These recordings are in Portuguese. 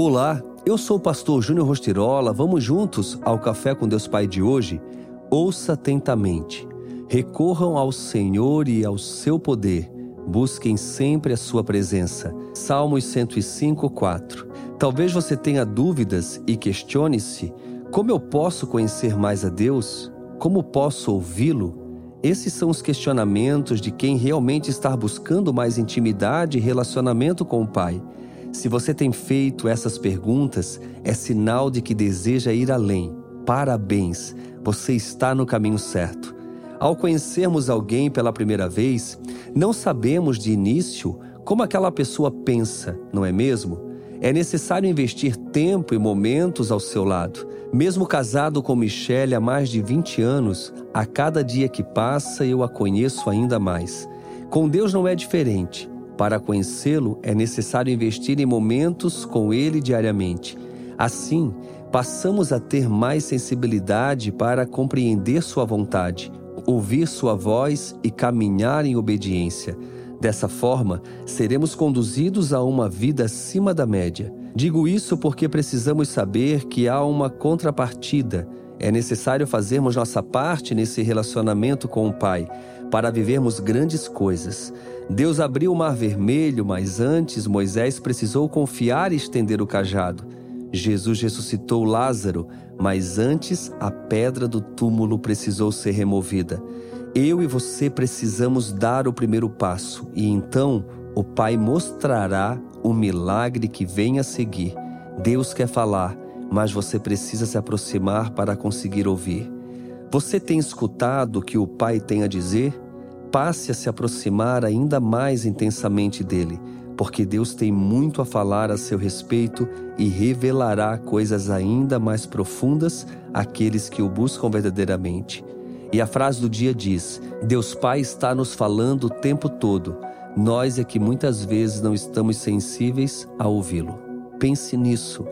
Olá, eu sou o pastor Júnior Rostirola. Vamos juntos ao Café com Deus Pai de hoje? Ouça atentamente. Recorram ao Senhor e ao seu poder. Busquem sempre a sua presença. Salmos 105, 4. Talvez você tenha dúvidas e questione-se: como eu posso conhecer mais a Deus? Como posso ouvi-lo? Esses são os questionamentos de quem realmente está buscando mais intimidade e relacionamento com o Pai. Se você tem feito essas perguntas, é sinal de que deseja ir além. Parabéns, você está no caminho certo. Ao conhecermos alguém pela primeira vez, não sabemos de início como aquela pessoa pensa, não é mesmo? É necessário investir tempo e momentos ao seu lado. Mesmo casado com Michelle há mais de 20 anos, a cada dia que passa eu a conheço ainda mais. Com Deus não é diferente. Para conhecê-lo, é necessário investir em momentos com ele diariamente. Assim, passamos a ter mais sensibilidade para compreender sua vontade, ouvir sua voz e caminhar em obediência. Dessa forma, seremos conduzidos a uma vida acima da média. Digo isso porque precisamos saber que há uma contrapartida. É necessário fazermos nossa parte nesse relacionamento com o Pai para vivermos grandes coisas. Deus abriu o mar vermelho, mas antes Moisés precisou confiar e estender o cajado. Jesus ressuscitou Lázaro, mas antes a pedra do túmulo precisou ser removida. Eu e você precisamos dar o primeiro passo e então o Pai mostrará o milagre que vem a seguir. Deus quer falar, mas você precisa se aproximar para conseguir ouvir. Você tem escutado o que o Pai tem a dizer? Passe a se aproximar ainda mais intensamente dele, porque Deus tem muito a falar a seu respeito e revelará coisas ainda mais profundas àqueles que o buscam verdadeiramente. E a frase do dia diz: Deus Pai está nos falando o tempo todo, nós é que muitas vezes não estamos sensíveis a ouvi-lo. Pense nisso.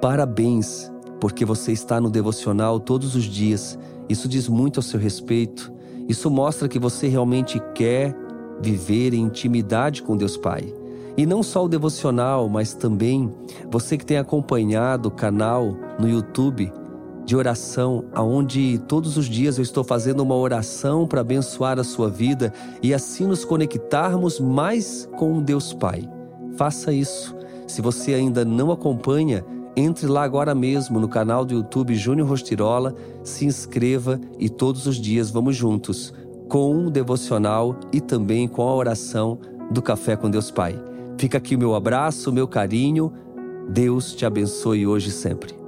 Parabéns, porque você está no devocional todos os dias isso diz muito ao seu respeito. Isso mostra que você realmente quer viver em intimidade com Deus Pai. E não só o devocional, mas também você que tem acompanhado o canal no YouTube de oração, aonde todos os dias eu estou fazendo uma oração para abençoar a sua vida e assim nos conectarmos mais com Deus Pai. Faça isso. Se você ainda não acompanha, entre lá agora mesmo no canal do YouTube Júnior Rostirola, se inscreva e todos os dias vamos juntos com um devocional e também com a oração do Café com Deus Pai. Fica aqui o meu abraço, o meu carinho. Deus te abençoe hoje e sempre.